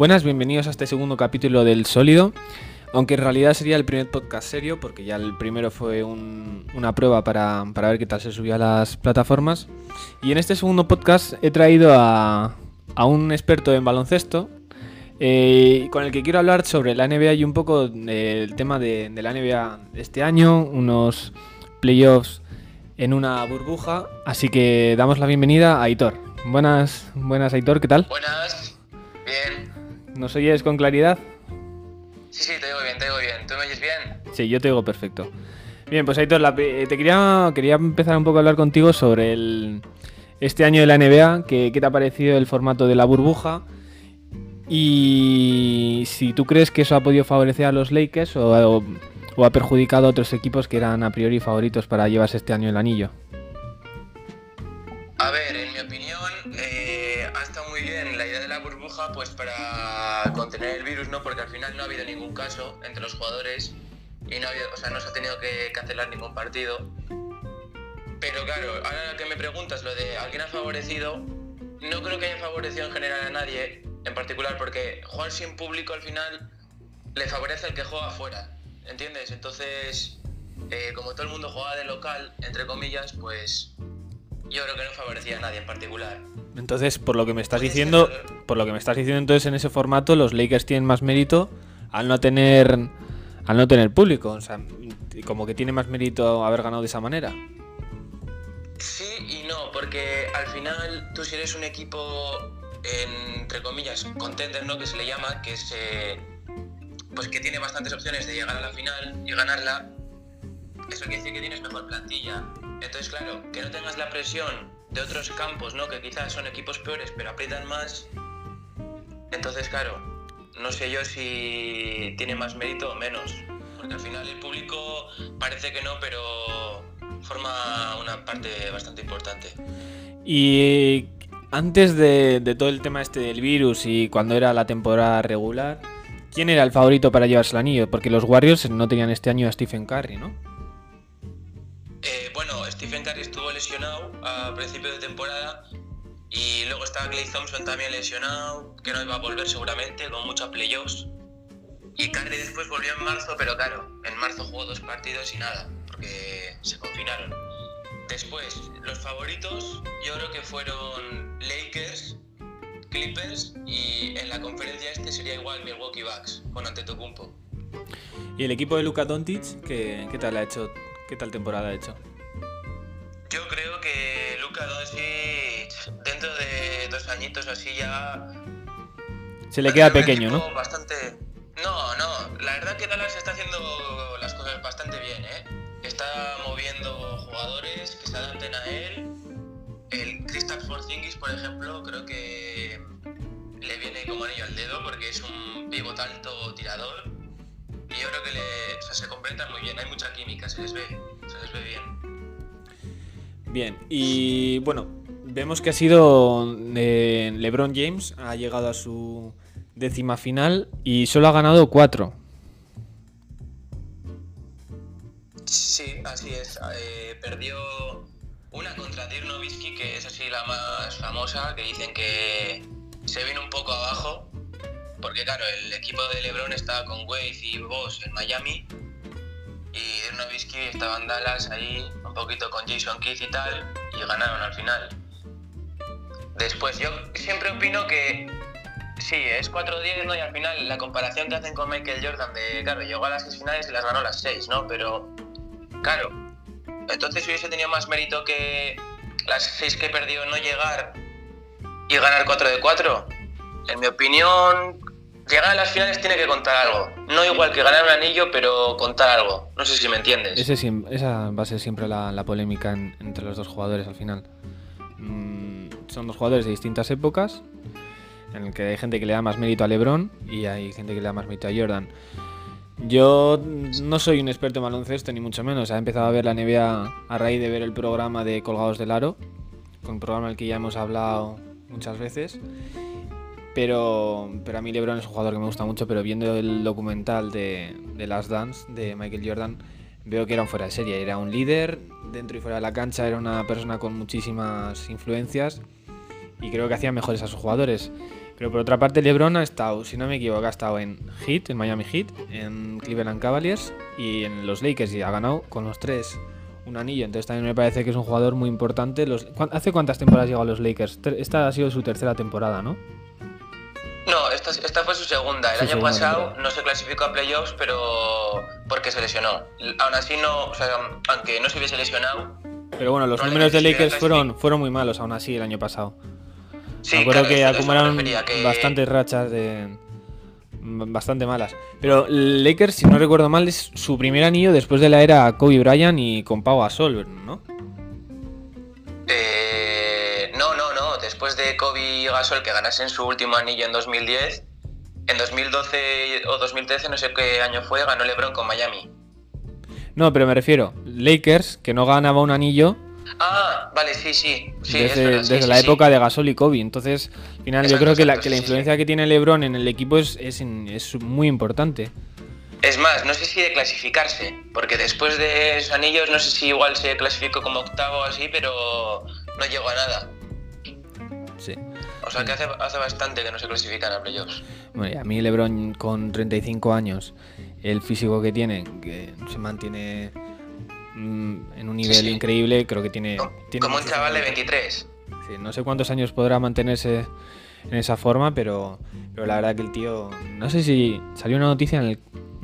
Buenas, bienvenidos a este segundo capítulo del Sólido. Aunque en realidad sería el primer podcast serio, porque ya el primero fue un- una prueba para, para ver qué tal se subía a las plataformas. Y en este segundo podcast he traído a, a un experto en baloncesto, eh, con el que quiero hablar sobre la NBA y un poco del tema de, de la NBA este año, unos playoffs en una burbuja. Así que damos la bienvenida a Aitor. Buenas, buenas Aitor, ¿qué tal? Buenas, bien. ¿Nos oyes con claridad? Sí, sí, te digo bien, te digo bien. ¿Tú me oyes bien? Sí, yo te digo perfecto. Bien, pues Aitor, la eh, te quería, quería empezar un poco a hablar contigo sobre el, este año de la NBA, que, qué te ha parecido el formato de la burbuja y si tú crees que eso ha podido favorecer a los Lakers o, o- o ha perjudicado a otros equipos que eran a priori favoritos para llevarse este año el anillo. A ver, en mi opinión, contener el virus, ¿no? Porque al final no ha habido ningún caso entre los jugadores y no ha habido, o sea, no se ha tenido que cancelar ningún partido. Pero claro, ahora que me preguntas lo de alguien ha favorecido, no creo que haya favorecido en general a nadie, en particular porque jugar sin público al final le favorece al que juega afuera, ¿entiendes? Entonces, eh, como todo el mundo juega de local, entre comillas, pues yo creo que no favorecía a nadie en particular. Entonces, por lo que me estás Puede diciendo, ser. por lo que me estás diciendo, entonces en ese formato los Lakers tienen más mérito al no tener al no tener público, o sea, como que tiene más mérito haber ganado de esa manera. Sí y no, porque al final tú si eres un equipo, entre comillas, contender, ¿no? Que se le llama, que es, eh, pues que tiene bastantes opciones de llegar a la final y ganarla, eso quiere decir que tienes mejor plantilla. Entonces, claro, que no tengas la presión de otros campos, ¿no? Que quizás son equipos peores, pero aprietan más. Entonces, claro, no sé yo si tiene más mérito o menos. Porque al final el público parece que no, pero forma una parte bastante importante. Y antes de, de todo el tema este del virus y cuando era la temporada regular, ¿quién era el favorito para llevarse el anillo? Porque los Warriors no tenían este año a Stephen Curry, ¿no? Stephen Curry estuvo lesionado a principio de temporada y luego estaba Clay Thompson también lesionado, que no iba a volver seguramente, con muchos playoffs. Y Curry después volvió en marzo, pero claro, en marzo jugó dos partidos y nada, porque se confinaron. Después, los favoritos yo creo que fueron Lakers, Clippers y en la conferencia este sería igual Milwaukee Bucks con Antetokounmpo. Y el equipo de Luka Doncic, ¿qué, qué tal ha hecho? ¿Qué tal temporada ha hecho? Yo creo que Luka Doncic dentro de dos añitos así ya Se le queda pequeño, ¿no? Bastante. No, no. La verdad que Dallas está haciendo las cosas bastante bien, ¿eh? Está moviendo jugadores que se adapten a él. El Kristaps Porzingis, por ejemplo, creo que le viene como anillo al dedo porque es un pivot alto tirador. Y yo creo que le, o sea, se complementan muy bien. Hay mucha química, se les ve. Se les ve bien. Bien, y bueno, vemos que ha sido eh, LeBron James, ha llegado a su décima final y solo ha ganado cuatro. Sí, así es. Eh, perdió una contra Dirk que es así la más famosa, que dicen que se vino un poco abajo, porque claro, el equipo de LeBron estaba con Wade y Boss en Miami, y Dirk Nowitzki estaba en Dallas ahí, un poquito con Jason Keith y tal, y ganaron al final. Después, yo siempre opino que sí, es 4-10, ¿no? Y al final la comparación que hacen con Michael Jordan de, claro, llegó a las seis finales y las ganó las seis, ¿no? Pero Claro. Entonces hubiese tenido más mérito que las 6 que perdió no llegar y ganar 4 de 4. En mi opinión, llegar a las finales tiene que contar algo. No igual que ganar un anillo, pero contar algo. No sé si me entiendes. Esa va a ser siempre la, polémica en- entre los dos jugadores al final. Mm, son dos jugadores de distintas épocas, en el que hay gente que le da más mérito a LeBron y hay gente que le da más mérito a Jordan. Yo no soy un experto en baloncesto, ni mucho menos. He empezado a ver la NBA a raíz de ver el programa de Colgados del Aro, un programa del que ya hemos hablado muchas veces. Pero, pero a mí LeBron es un jugador que me gusta mucho, pero viendo el documental de, de Last Dance de Michael Jordan, veo que era un fuera de serie. Era un líder dentro y fuera de la cancha, era una persona con muchísimas influencias y creo que hacían mejores a sus jugadores. Pero por otra parte, LeBron ha estado, si no me equivoco, ha estado en Heat, en Miami Heat, en Cleveland Cavaliers y en los Lakers y ha ganado con los tres un anillo. Entonces también me parece que es un jugador muy importante. Los, ¿Hace cuántas temporadas llegó a los Lakers? Esta ha sido su tercera temporada, ¿no? Esta, esta fue su segunda. El año pasado no se clasificó a playoffs, pero porque se lesionó. Aún así, no, o sea, aunque no se hubiese lesionado. Pero bueno, los números de Lakers fueron, fueron muy malos aún así el año pasado. Sí, Me acuerdo que acumularon bastantes rachas de bastante malas. Pero Lakers, si no recuerdo mal, es su primer anillo después de la era Kobe Bryant y con Pau Gasol, ¿no? Eh. Después de Kobe y Gasol que ganasen su último anillo en 2010, en 2012 o 2013, no sé qué año fue, ganó LeBron con Miami. No, pero me refiero, Lakers, que no ganaba un anillo Ah, vale, sí, sí. desde, la época de Gasol y Kobe. Entonces, al final, yo creo que la, que la influencia que tiene LeBron en el equipo es, es, muy importante. Es más, no sé si de clasificarse, porque después de esos anillos, no sé si igual se clasificó como octavo o así, pero no llegó a nada. Sí. O sea que hace, hace bastante que no se clasifican a playoffs. Bueno, a mí LeBron con 35 años, el físico que tiene, que se mantiene Mm, en un nivel increíble, creo que tiene... Como un chaval de 23. no sé cuántos años podrá mantenerse en esa forma, pero, pero la verdad que el tío... No sé si salió una noticia en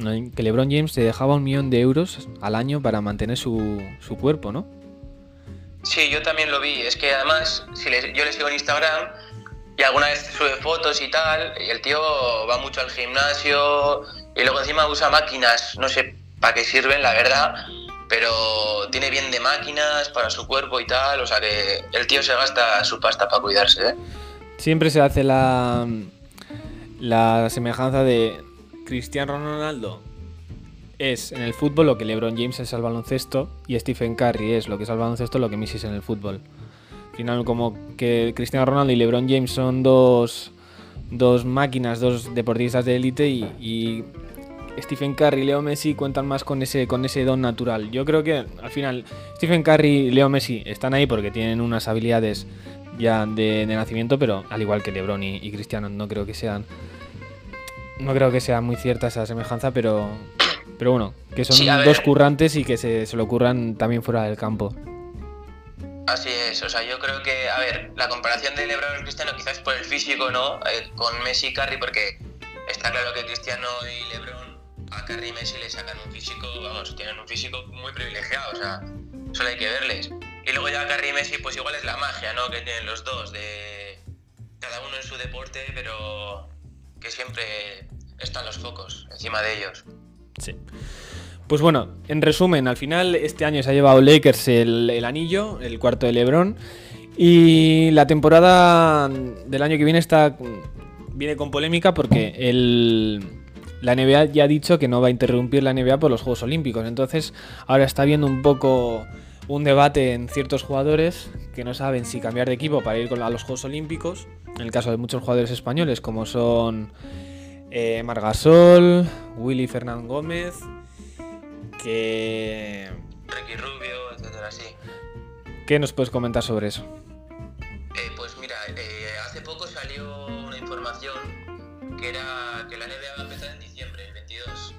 el que LeBron James se dejaba un millón de euros al año para mantener su, su cuerpo, ¿no? Sí, yo también lo vi. Es que además, si yo le sigo en Instagram y alguna vez sube fotos y tal, y el tío va mucho al gimnasio y luego encima usa máquinas, no sé para qué sirven, la verdad, pero tiene bien de máquinas para su cuerpo y tal, o sea que el tío se gasta su pasta para cuidarse. ¿eh? Siempre se hace la, la semejanza de Cristiano Ronaldo es en el fútbol lo que LeBron James es al baloncesto y Stephen Curry es lo que es al baloncesto lo que Messi es en el fútbol. Al final como que Cristiano Ronaldo y LeBron James son dos, dos máquinas, dos deportistas de élite y Stephen Curry y Leo Messi cuentan más con ese, con ese don natural. Yo creo que al final Stephen Curry y Leo Messi están ahí porque tienen unas habilidades ya de, nacimiento, pero al igual que LeBron y, Cristiano, no creo que sean. No creo que sea muy cierta esa semejanza, pero. Pero bueno, que son dos currantes y que se, se lo ocurran también fuera del campo. Así es, o sea, yo creo que, a ver, la comparación de LeBron y Cristiano quizás por el físico, ¿no? Eh, con Messi y Curry, porque está claro que Cristiano y LeBron a Carrie y Messi le sacan un físico, vamos, tienen un físico muy privilegiado, o sea, solo hay que verles. Y luego ya Carrie y Messi, pues igual es la magia, ¿no? Que tienen los dos, de cada uno en su deporte, pero que siempre están los focos encima de ellos. Sí. Pues bueno, en resumen, al final este año se ha llevado Lakers el, anillo, el cuarto de LeBron. Y la temporada del año que viene está viene con polémica porque la NBA ya ha dicho que no va a interrumpir la NBA por los Juegos Olímpicos. Entonces, ahora está habiendo un poco un debate en ciertos jugadores que no saben si cambiar de equipo para ir a los Juegos Olímpicos. En el caso de muchos jugadores españoles, como son eh, Margasol, Willy Fernán Gómez, que. Ricky Rubio, etcétera, sí. ¿Qué nos puedes comentar sobre eso? Eh, pues mira, eh, hace poco salió una información que era que la NBA va a empezar en diciembre, el 22.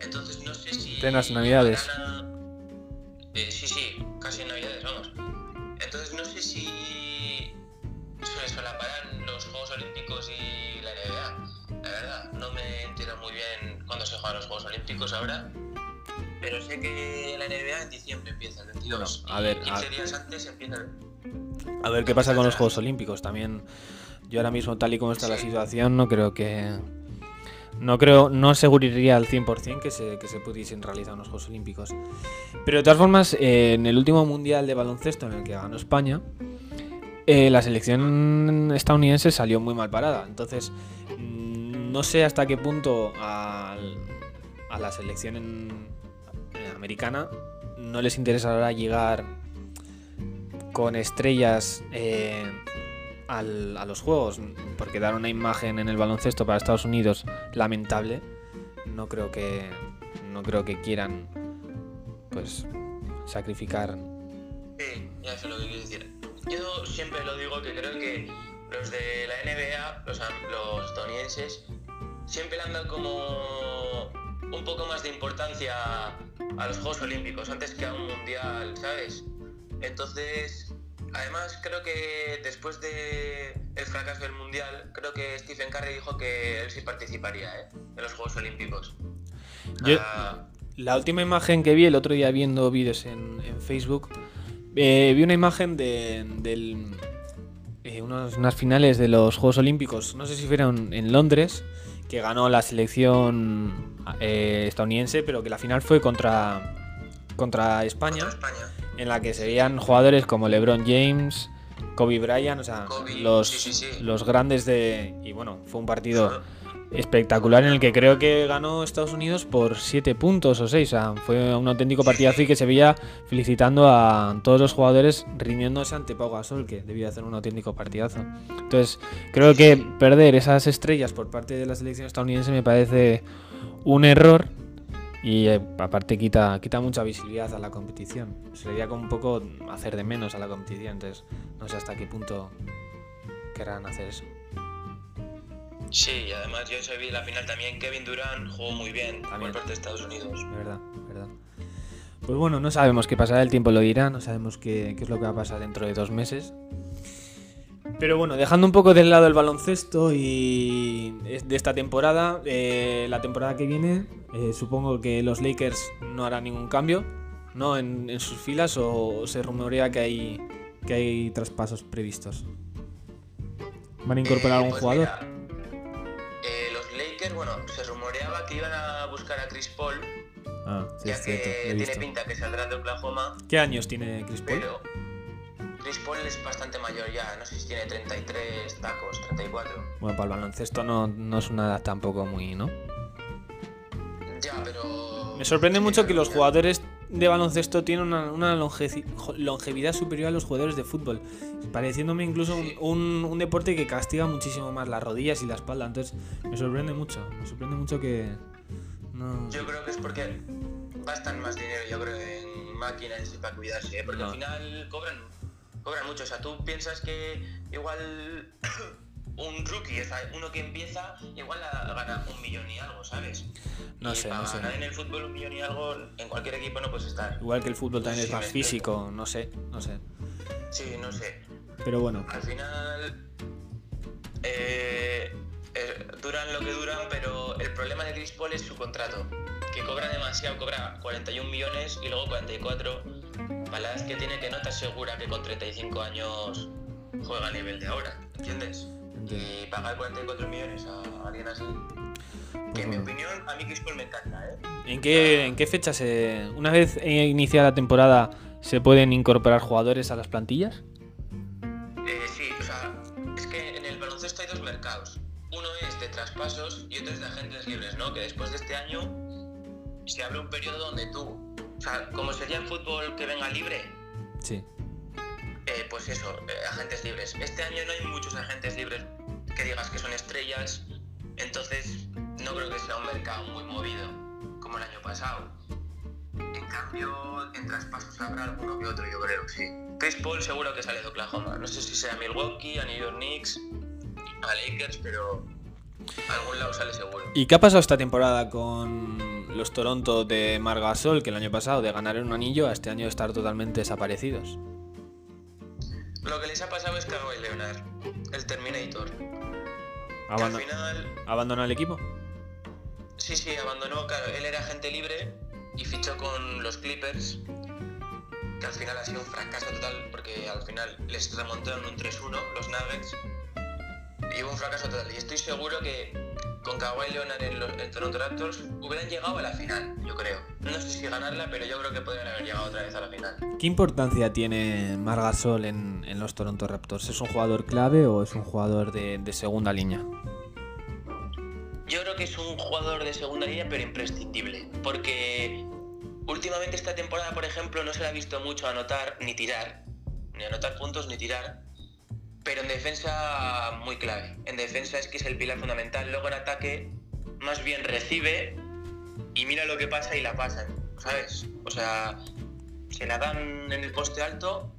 Entonces no sé si... Cenas navidades. Eh, sí, sí, casi en navidades, vamos. Entonces no sé si se solaparán los Juegos Olímpicos se juegan los Juegos Olímpicos ahora. Pero sé que la NBA en diciembre empieza, el 22. a ver, 15 días antes empieza A ver qué pasa con los Juegos Olímpicos. También yo ahora mismo, tal y como está la situación, no creo que. No creo, no aseguraría al 100% que se, que se pudiesen realizar unos Juegos Olímpicos. Pero de todas formas, eh, en el último Mundial de Baloncesto en el que ganó España, eh, la selección estadounidense salió muy mal parada. Entonces, mm, no sé hasta qué punto a, la selección americana no les interesará llegar con estrellas eh, a los juegos, porque dar una imagen en el baloncesto para Estados Unidos lamentable, no creo que no creo que quieran pues sacrificar. Lo yo siempre lo digo que creo que los de la NBA, los, los estadounidenses, siempre dado como un poco más de importancia a los Juegos Olímpicos antes que a un mundial, ¿sabes? Entonces, además creo que después de el fracaso del mundial, creo que Stephen Curry dijo que él sí participaría ¿eh? en los Juegos Olímpicos. Ah, la última imagen que vi el otro día viendo vídeos en, Facebook, eh, vi una imagen de, eh, unas finales de los Juegos Olímpicos, no sé si fueron en Londres, que ganó la selección eh, estadounidense, pero que la final fue contra, contra España, en la que se veían jugadores como LeBron James, Kobe Bryant, o sea, los, los grandes de... Y bueno, fue un partido espectacular en el que creo que ganó Estados Unidos por 7 puntos o 6. O sea, fue un auténtico partidazo y que se veía felicitando a todos los jugadores rindiéndose ante Pau Gasol, que debía hacer un auténtico partidazo. Entonces, creo que perder esas estrellas por parte de la selección estadounidense me parece un error y eh, aparte quita, quita mucha visibilidad a la competición. Sería como un poco hacer de menos a la competición. Entonces, no sé hasta qué punto querrán hacer eso. Sí, y además yo vi la final también. Kevin Durant jugó muy bien por parte de Estados Unidos. Verdad, verdad. Pues bueno, no sabemos qué pasará, el tiempo lo dirá, no sabemos qué, es lo que va a pasar dentro de dos meses. Pero bueno, dejando un poco de lado el baloncesto y de esta temporada, eh, la temporada que viene, eh, supongo que los Lakers no harán ningún cambio, ¿no? En, sus filas o se rumorea que hay, que hay traspasos previstos. ¿Van a incorporar a un pues jugador? Bueno, se rumoreaba que iban a buscar a Chris Paul. Ah, ya que tiene pinta que saldrá de Oklahoma. ¿Qué años tiene Chris Paul? Pero Chris Paul es bastante mayor ya, no sé si tiene 33 tacos, 34. Bueno, para el baloncesto no, no es una edad tampoco muy, ¿no? Ya, pero... Me sorprende mucho que los jugadores de baloncesto tienen una, longevidad superior a los jugadores de fútbol, pareciéndome incluso un, deporte que castiga muchísimo más las rodillas y la espalda. Entonces me sorprende mucho, me sorprende mucho que... Yo creo que es porque gastan más dinero, yo creo, en máquinas y para cuidarse, ¿eh? porque al final cobran, cobran mucho. O sea, tú piensas que igual un rookie, uno que empieza, igual gana un millón y algo, ¿sabes? No sé, no sé. en el fútbol un millón y algo, en cualquier equipo no puedes estar. Igual que el fútbol también es más físico, no sé, no sé. Sí, no sé. Pero bueno. Al final eh, eh, duran lo que duran, pero el problema de Chris Paul es su contrato, que cobra demasiado, cobra 41 millones y luego 44. Palabras que tiene que no te asegura que con 35 años juega a nivel de ahora, ¿entiendes? Y pagar 44 millones a alguien así. Que en mi opinión, a mí Chris Paul me encanta, ¿eh? ¿En qué, ¿En qué fecha se. Una vez iniciada la temporada, se pueden incorporar jugadores a las plantillas? Eh, sí, o sea, es que en el baloncesto hay dos mercados. Uno es de traspasos y otro es de agentes libres, ¿no? Que después de este año se abre un periodo donde tú. O sea, como sería en fútbol que venga libre. Sí. Eh, pues eso, eh, agentes libres. Este año no hay muchos agentes libres que digas que son estrellas, entonces no creo que sea un mercado muy movido como el año pasado. En cambio, en traspasos habrá alguno que otro, yo creo, sí. Chris Paul seguro que sale de Oklahoma. No sé si sea Milwaukee, a New York Knicks, a Lakers, pero a algún lado sale seguro. ¿Y qué ha pasado esta temporada con los Toronto de Margasol, que el año pasado de ganar un anillo a este año estar totalmente desaparecidos? Lo que les ha pasado es Kawhi Leonard, el Terminator. al final... ¿Abandonó el equipo? Sí, sí, abandonó. Claro, él era agente libre y fichó con los Clippers, que al final ha sido un fracaso total porque al final les remontaron un 3-1 los Nuggets y hubo un fracaso total. Y estoy seguro que con Kawhi Leonard en, los, Toronto Raptors hubieran llegado a la final, yo creo. No sé si ganarla, pero yo creo que podrían haber llegado otra vez a la final. ¿Qué importancia tiene Margasol en, en los Toronto Raptors? ¿Es un jugador clave o es un jugador de, de segunda línea? Yo creo que es un jugador de segunda línea, pero imprescindible. Porque últimamente esta temporada, por ejemplo, no se le ha visto mucho anotar ni tirar. Ni anotar puntos ni tirar pero en defensa muy clave. En defensa es que es el pilar fundamental. Luego en ataque más bien recibe y mira lo que pasa y la pasan, ¿sabes? O sea, se la dan en el poste alto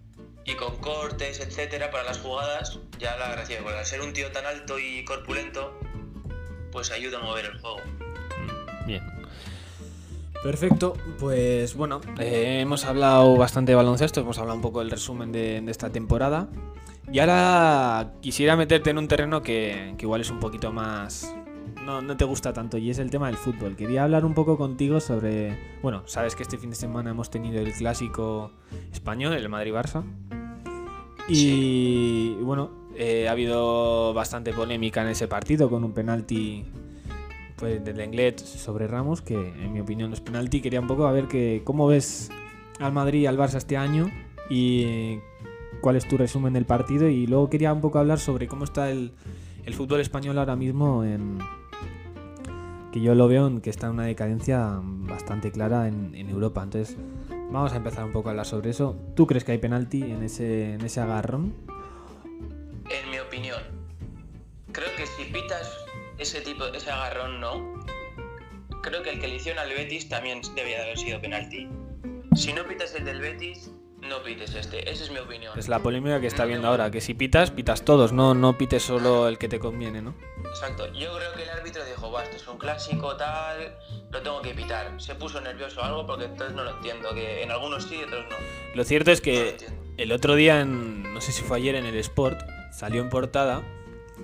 y con cortes, etcétera, para las jugadas, ya la recibe. Porque al ser un tío tan alto y corpulento, pues ayuda a mover el juego. Bien. Perfecto, pues bueno, eh, hemos hablado bastante de baloncesto, hemos hablado un poco del resumen de, de esta temporada. Y ahora quisiera meterte en un terreno que, que igual es un poquito más... No, no te gusta tanto y es el tema del fútbol. Quería hablar un poco contigo sobre... Bueno, sabes que este fin de semana hemos tenido el clásico español, el Madrid-Barça. Y bueno, eh, ha habido bastante polémica en ese partido con un penalti pues, del Lenglet sobre Ramos, que en mi opinión no es penalti. Quería un poco a ver que, cómo ves al Madrid y al Barça este año y cuál es tu resumen del partido. Y luego quería un poco hablar sobre cómo está el, fútbol español ahora mismo en, que yo lo veo en que está en una decadencia bastante clara en, en Europa. Entonces, vamos a empezar un poco a hablar sobre eso. ¿Tú crees que hay penalti en ese, en ese agarrón? En mi opinión, creo que si pitas ese tipo, ese agarrón, no. Creo que el que le hicieron al Betis también debía de haber sido penalti. Si no pitas el del Betis, no pites este. Esa es mi opinión. Es la polémica que está viendo ahora, que si pitas, pitas todos, no, no pites solo el que te conviene, ¿no? Exacto. Yo creo que el árbitro dijo, va, esto es un clásico, tal, lo tengo que pitar. Se puso nervioso o algo porque entonces no lo entiendo, que en algunos sí y otros no. Lo cierto es No que el otro día, en, no sé si fue ayer en el Sport, salió en portada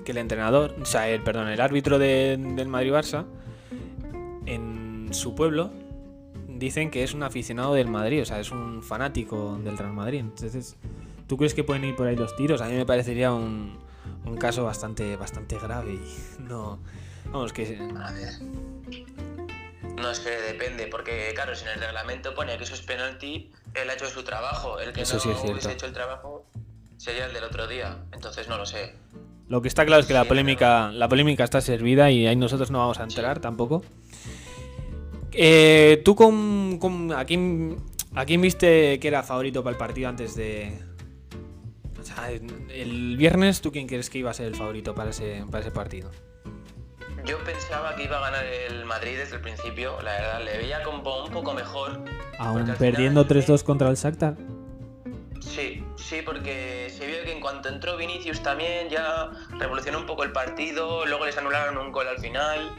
que el entrenador, o sea, el, perdón, el árbitro de- del Madrid-Barça, en su pueblo, dicen que es un aficionado del Madrid, o sea, es un fanático del Real Madrid. Entonces, ¿tú crees que pueden ir por ahí los tiros? A mí me parecería un, un caso bastante, bastante grave y no... Vamos, que... A ver. No sé, depende, porque claro, si en el reglamento pone que eso es penalti, él ha hecho su trabajo. El que Eso no sí es hubiese hecho el trabajo sería el del otro día. Entonces no lo sé. Lo que está claro es que la polémica, la polémica está servida y ahí nosotros no vamos a entrar tampoco. Eh, ¿Tú con, con- a, quién, a quién viste que era favorito para el partido antes de... O sea, el viernes, ¿tú quién crees que iba a ser el favorito para ese, para ese partido? Yo pensaba que iba a ganar el Madrid desde el principio, la verdad, le veía como un poco mejor. Aún perdiendo final, 3-2 contra el Shakhtar. Sí, sí, porque se vio que en cuanto entró Vinicius también ya revolucionó un poco el partido, luego les anularon un gol al final,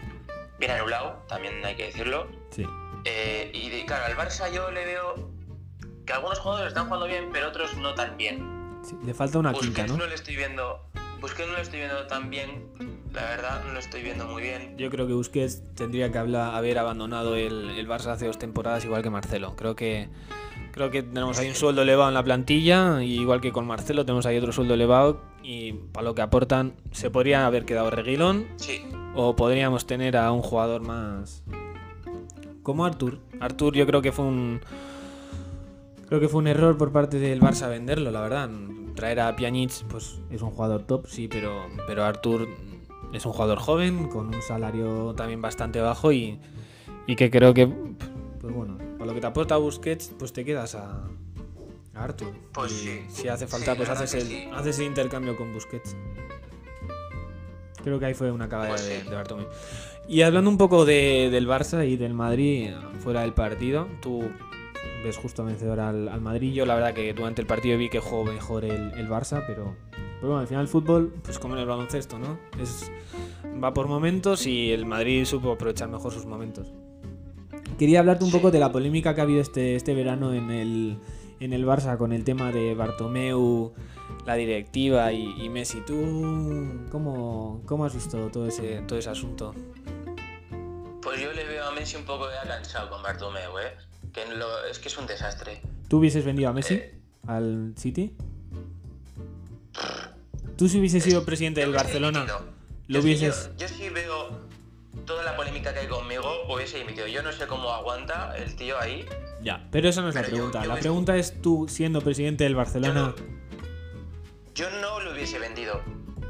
bien anulado, también hay que decirlo. Sí. Eh, y de- claro, al Barça yo le veo que algunos jugadores están jugando bien, pero otros no tan bien. Sí, Le falta una quinta, Busquets ¿no? no le estoy viendo, Busquets no lo estoy viendo tan bien, la verdad, no lo estoy viendo muy bien. Yo creo que Busquets tendría que haber abandonado el, el Barça hace dos temporadas, igual que Marcelo. Creo que creo que tenemos ahí un sueldo elevado en la plantilla, y igual que con Marcelo tenemos ahí otro sueldo elevado, y para lo que aportan se podría haber quedado Reguilón, Sí, o podríamos tener a un jugador más como Artur. Artur yo creo que fue un creo que fue un error por parte del Barça venderlo, la verdad. Traer a Pjanic pues es un jugador top, sí, pero pero Artur es un jugador joven con un salario también bastante bajo y, y que creo que pues bueno, lo que te aporta Busquets, pues te quedas a a Artur. Pues Y sí. Si hace falta, Sí, pues haces el, sí. haces el intercambio con Busquets. Creo que ahí fue una cagada Pues de, sí. de Bartomeu. Y hablando un poco de- del Barça y del Madrid fuera del partido, tú ves justo vencedor al, al Madrid. Yo la verdad que durante el partido vi que jugó mejor el, el Barça, pero, pero bueno, al final el fútbol, pues como en el baloncesto, ¿no? Es, va por momentos y el Madrid supo aprovechar mejor sus momentos. Quería hablarte un poco de la polémica que ha habido este, este verano en el, en el Barça con el tema de Bartomeu, la directiva y, y Messi. ¿Tú cómo, cómo has visto todo ese, todo ese asunto? pues yo le veo a Messi un poco ya cansado con Bartomeu, ¿eh? Que lo- es que es un desastre. ¿Tú hubieses vendido a Messi Eh. al City? ¿Tú si hubieses sido presidente del Barcelona, lo hubieses... Yo, yo sí veo toda la polémica que hay conmigo, hubiese dimitido. Yo no sé cómo aguanta el tío ahí. Ya, pero esa no es la Pero pregunta. yo La pregunta es tú siendo presidente del Barcelona... Yo no lo hubiese vendido.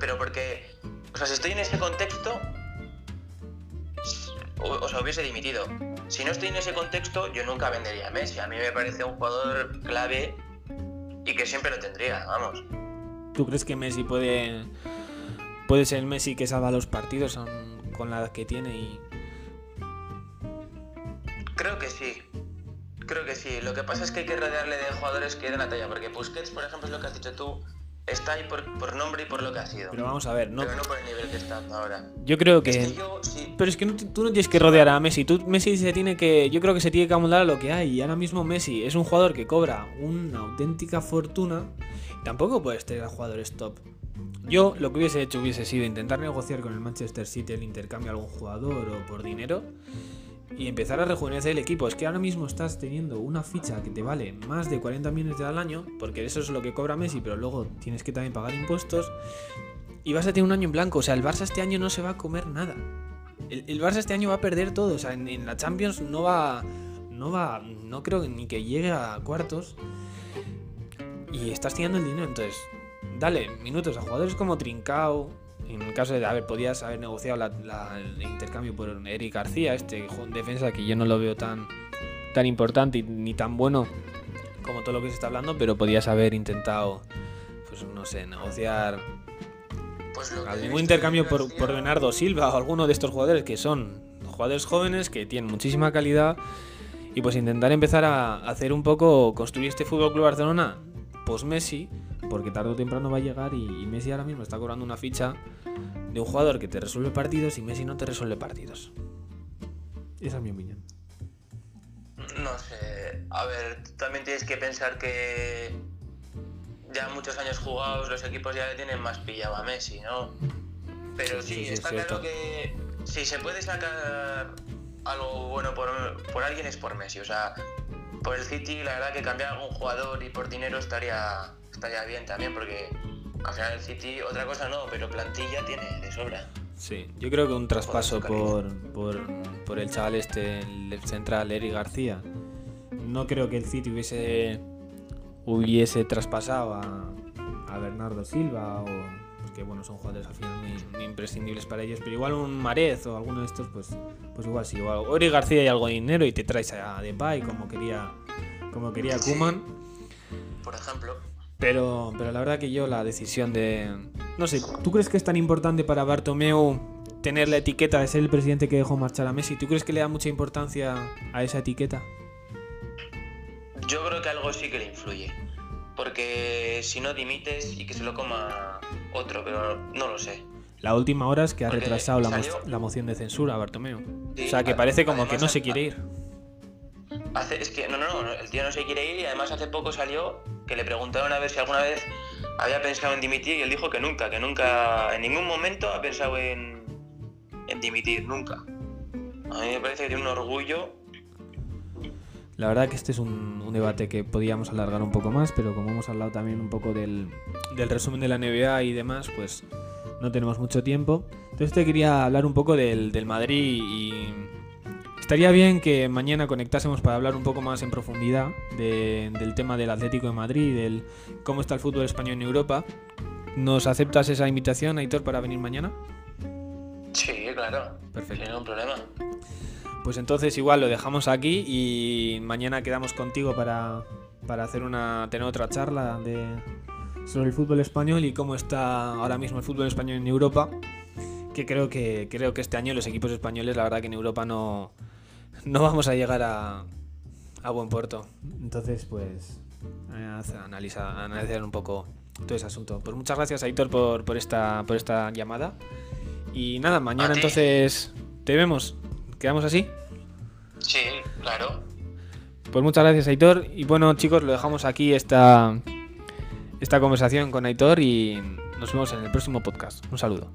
Pero porque, o sea, si estoy en ese contexto, o, o sea, hubiese dimitido. Si no estoy en ese contexto, yo nunca vendería a Messi. A mí me parece un jugador clave y que siempre lo tendría, vamos. ¿Tú crees que Messi puede puede ser el Messi que salva los partidos aun con la edad que tiene y Creo que sí. Creo que sí. Lo que pasa es que hay que rodearle de jugadores que den la talla, porque Busquets, por ejemplo, es lo que has dicho tú, está ahí por, por nombre y por lo que ha sido. Pero vamos a ver, no. Pero no por el nivel que está ahora. Yo creo que. Es que yo, sí, Pero es que no tú no tienes que rodear a Messi. Tú, Messi se tiene que. Yo creo que se tiene que amoldar a lo que hay. Y ahora mismo Messi es un jugador que cobra una auténtica fortuna. Tampoco puedes tener a jugadores top. Yo lo que hubiese hecho hubiese sido intentar negociar con el Manchester City el intercambio de algún jugador o por dinero. Y empezar a rejuvenecer el equipo. Es que ahora mismo estás teniendo una ficha que te vale más de 40 millones al año. Porque eso es lo que cobra Messi. Pero luego tienes que también pagar impuestos. Y vas a tener un año en blanco. O sea, el Barça este año no se va a comer nada. El, Barça este año va a perder todo. O sea, en la Champions no va. No va. No creo ni que llegue a cuartos. Y estás tirando el dinero. Entonces, dale minutos a jugadores como Trincao. En el caso de haber, podías haber negociado la- la- el intercambio por Eric García, este jo- defensa que yo no lo veo tan, tan importante ni tan bueno como todo lo que se está hablando, pero podías haber intentado, pues no sé, negociar pues algún intercambio por, por Bernardo Silva o alguno de estos jugadores que son jugadores jóvenes que tienen muchísima calidad y pues intentar empezar a hacer un poco construir este Fútbol Club Barcelona post Messi porque tarde o temprano va a llegar y, y Messi ahora mismo está cobrando una ficha de un jugador que te resuelve partidos y Messi no te resuelve partidos. Esa es mi opinión. No sé. A ver, también tienes que pensar que ya muchos años jugados los equipos ya le tienen más pillado a Messi, ¿no? Pero Sí, sí, sí, sí, está es claro que si se puede sacar algo bueno por, por alguien es por Messi. O sea, por el City la verdad que cambiar algún jugador y por dinero estaría, estaría bien también porque al final el City otra cosa no, pero plantilla tiene de sobra. Sí, yo creo que un traspaso por, por, por el chaval este, el central, Eric García. No creo que el City hubiese hubiese traspasado a, a Bernardo Silva o porque bueno son jugadores al final muy, muy imprescindibles para ellos, pero igual un Marez o alguno de estos pues pues igual sí, igual o Eric García y algo de dinero y te traes a Depay como quería como quería. Kuman. Por ejemplo, Pero, pero la verdad que yo la decisión de... No sé, ¿tú crees que es tan importante para Bartomeu tener la etiqueta de ser el presidente que dejó marchar a Messi? ¿Tú crees que le da mucha importancia a esa etiqueta? Yo creo que algo sí que le influye. Porque si no dimites y que se lo coma otro, pero no lo sé. La última hora es que ha Porque retrasado la, mo- la moción de censura Bartomeu. Sí, o sea, que parece como que no se quiere ir. Hace, es que no, no, no, el tío no se quiere ir y además hace poco salió que le preguntaron a ver si alguna vez había pensado en dimitir y él dijo que nunca, que nunca, en ningún momento ha pensado en, dimitir, nunca. A mí me parece que tiene un orgullo. La verdad que este es un, debate que podíamos alargar un poco más, pero como hemos hablado también un poco del, del resumen de la NBA y demás, pues no tenemos mucho tiempo. Entonces te quería hablar un poco del, del Madrid y estaría bien que mañana conectásemos para hablar un poco más en profundidad de- del tema del Atlético de Madrid, del cómo está el fútbol español en Europa. ¿Nos aceptas esa invitación, Aitor, para venir mañana? Sí, claro. Perfecto. Sin ningún problema. Pues entonces igual lo dejamos aquí y mañana quedamos contigo para, para hacer una tener otra charla de, sobre el fútbol español y cómo está ahora mismo el fútbol español en Europa. Que creo que creo que este año los equipos españoles, la verdad que en Europa no, no vamos a llegar a, a buen puerto. Entonces, pues eh, hace- analiza, analizar un poco todo ese asunto. Pues muchas gracias, Aitor, por, por esta, por esta llamada. Y nada, mañana entonces te vemos. ¿Quedamos así? Sí, claro. Pues muchas gracias, Aitor. Y bueno, chicos, lo dejamos aquí esta, esta conversación con Aitor y nos vemos en el próximo podcast. Un saludo.